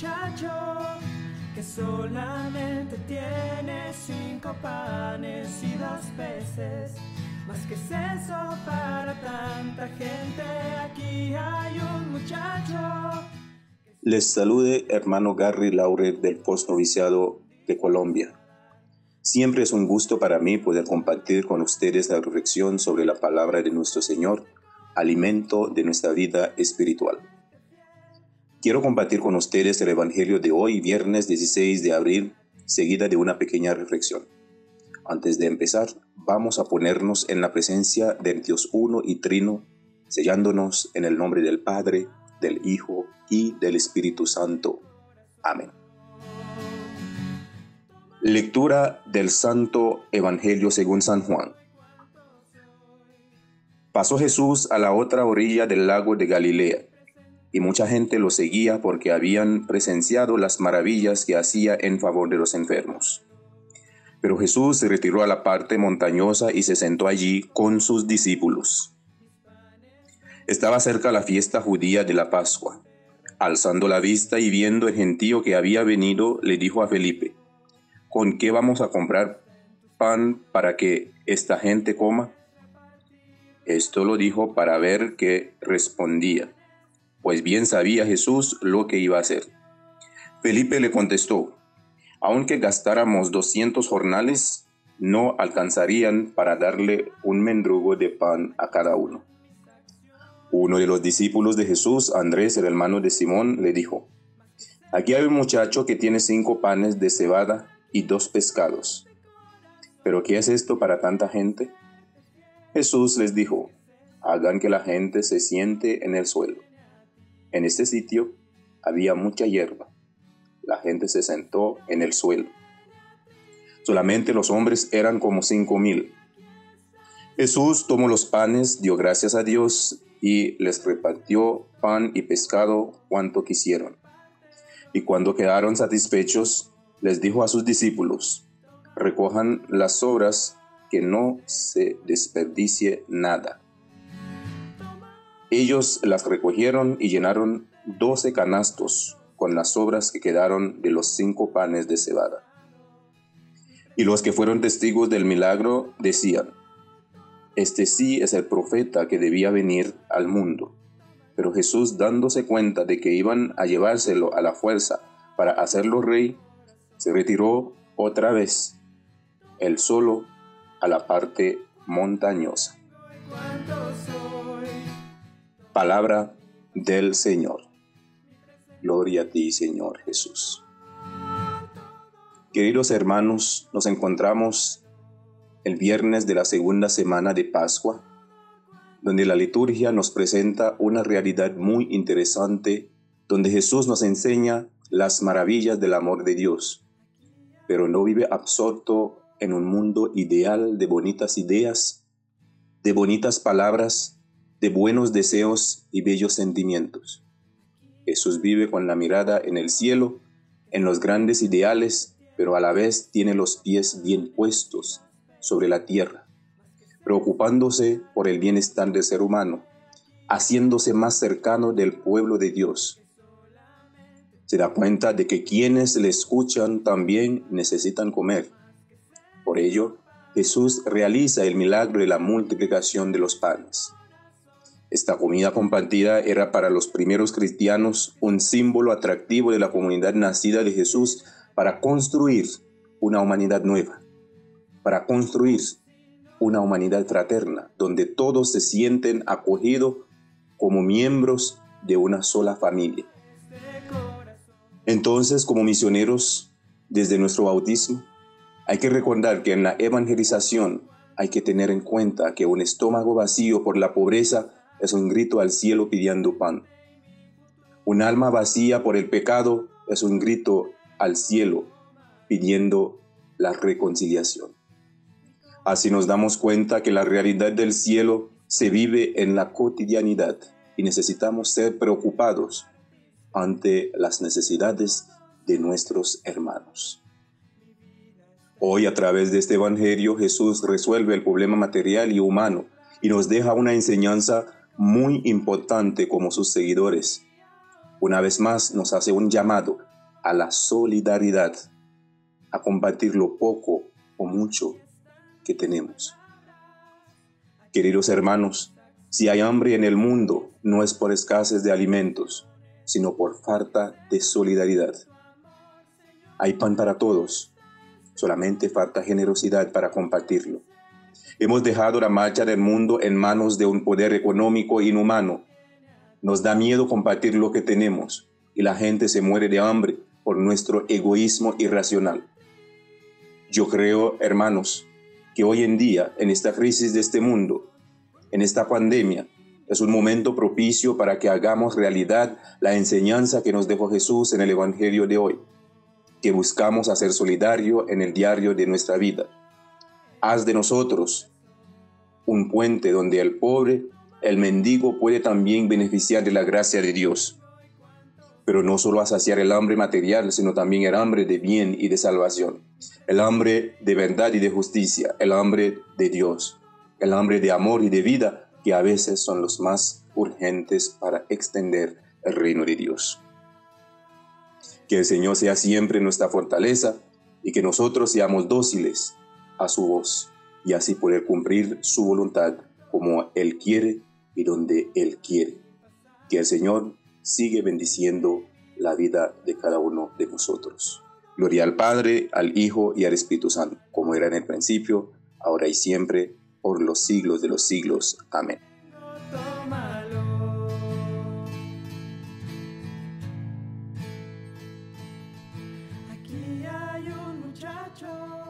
muchacho que solamente tiene cinco panes y dos peces. Más que es eso para tanta gente, aquí hay un muchacho. Les salude hermano Gary Laure del postnoviciado de Colombia. Siempre es un gusto para mí poder compartir con ustedes la reflexión sobre la palabra de nuestro Señor, alimento de nuestra vida espiritual. Quiero compartir con ustedes el Evangelio de hoy, viernes 16 de abril, seguida de una pequeña reflexión. Antes de empezar, vamos a ponernos en la presencia del Dios uno y trino, sellándonos en el nombre del Padre, del Hijo y del Espíritu Santo. Amén. Lectura del Santo Evangelio según San Juan. Pasó Jesús a la otra orilla del lago de Galilea y mucha gente lo seguía porque habían presenciado las maravillas que hacía en favor de los enfermos. Pero Jesús se retiró a la parte montañosa y se sentó allí con sus discípulos. Estaba cerca la fiesta judía de la Pascua. Alzando la vista y viendo el gentío que había venido, le dijo a Felipe, ¿con qué vamos a comprar pan para que esta gente coma? Esto lo dijo para ver qué respondía pues bien sabía Jesús lo que iba a hacer. Felipe le contestó, aunque gastáramos doscientos jornales, no alcanzarían para darle un mendrugo de pan a cada uno. Uno de los discípulos de Jesús, Andrés, el hermano de Simón, le dijo, Aquí hay un muchacho que tiene cinco panes de cebada y dos pescados. ¿Pero qué es esto para tanta gente? Jesús les dijo, hagan que la gente se siente en el suelo. En este sitio había mucha hierba. La gente se sentó en el suelo. Solamente los hombres eran como cinco mil. Jesús tomó los panes, dio gracias a Dios y les repartió pan y pescado cuanto quisieron. Y cuando quedaron satisfechos, les dijo a sus discípulos, recojan las sobras, que no se desperdicie nada. Ellos las recogieron y llenaron doce canastos con las sobras que quedaron de los cinco panes de cebada. Y los que fueron testigos del milagro decían, Este sí es el profeta que debía venir al mundo. Pero Jesús, dándose cuenta de que iban a llevárselo a la fuerza para hacerlo rey, se retiró otra vez, él solo, a la parte montañosa. Palabra del Señor. Gloria a ti, Señor Jesús. Queridos hermanos, nos encontramos el viernes de la segunda semana de Pascua, donde la liturgia nos presenta una realidad muy interesante, donde Jesús nos enseña las maravillas del amor de Dios, pero no vive absorto en un mundo ideal de bonitas ideas, de bonitas palabras, de buenos deseos y bellos sentimientos. Jesús vive con la mirada en el cielo, en los grandes ideales, pero a la vez tiene los pies bien puestos sobre la tierra, preocupándose por el bienestar del ser humano, haciéndose más cercano del pueblo de Dios. Se da cuenta de que quienes le escuchan también necesitan comer. Por ello, Jesús realiza el milagro de la multiplicación de los panes. Esta comida compartida era para los primeros cristianos un símbolo atractivo de la comunidad nacida de Jesús para construir una humanidad nueva, para construir una humanidad fraterna, donde todos se sienten acogidos como miembros de una sola familia. Entonces, como misioneros, desde nuestro bautismo, hay que recordar que en la evangelización hay que tener en cuenta que un estómago vacío por la pobreza es un grito al cielo pidiendo pan. Un alma vacía por el pecado es un grito al cielo pidiendo la reconciliación. Así nos damos cuenta que la realidad del cielo se vive en la cotidianidad y necesitamos ser preocupados ante las necesidades de nuestros hermanos. Hoy a través de este Evangelio Jesús resuelve el problema material y humano y nos deja una enseñanza muy importante como sus seguidores. una vez más nos hace un llamado a la solidaridad, a compartir lo poco o mucho que tenemos. Queridos hermanos, si hay hambre en el mundo, no es por escasez de alimentos, sino por falta de solidaridad. Hay pan para todos, solamente falta generosidad para compartirlo. Hemos dejado la marcha del mundo en manos de un poder económico inhumano. Nos da miedo compartir lo que tenemos y la gente se muere de hambre por nuestro egoísmo irracional. Yo creo, hermanos, que hoy en día, en esta crisis de este mundo, en esta pandemia, es un momento propicio para que hagamos realidad la enseñanza que nos dejó Jesús en el Evangelio de hoy, que buscamos hacer solidario en el diario de nuestra vida. Haz de nosotros un puente donde el pobre, el mendigo puede también beneficiar de la gracia de Dios. Pero no solo a saciar el hambre material, sino también el hambre de bien y de salvación, el hambre de verdad y de justicia, el hambre de Dios, el hambre de amor y de vida, que a veces son los más urgentes para extender el reino de Dios. Que el Señor sea siempre nuestra fortaleza y que nosotros seamos dóciles a su voz y así poder cumplir su voluntad como Él quiere y donde Él quiere. Que el Señor sigue bendiciendo la vida de cada uno de nosotros. Gloria al Padre, al Hijo y al Espíritu Santo, como era en el principio, ahora y siempre, por los siglos de los siglos. Amén. Aquí hay un muchacho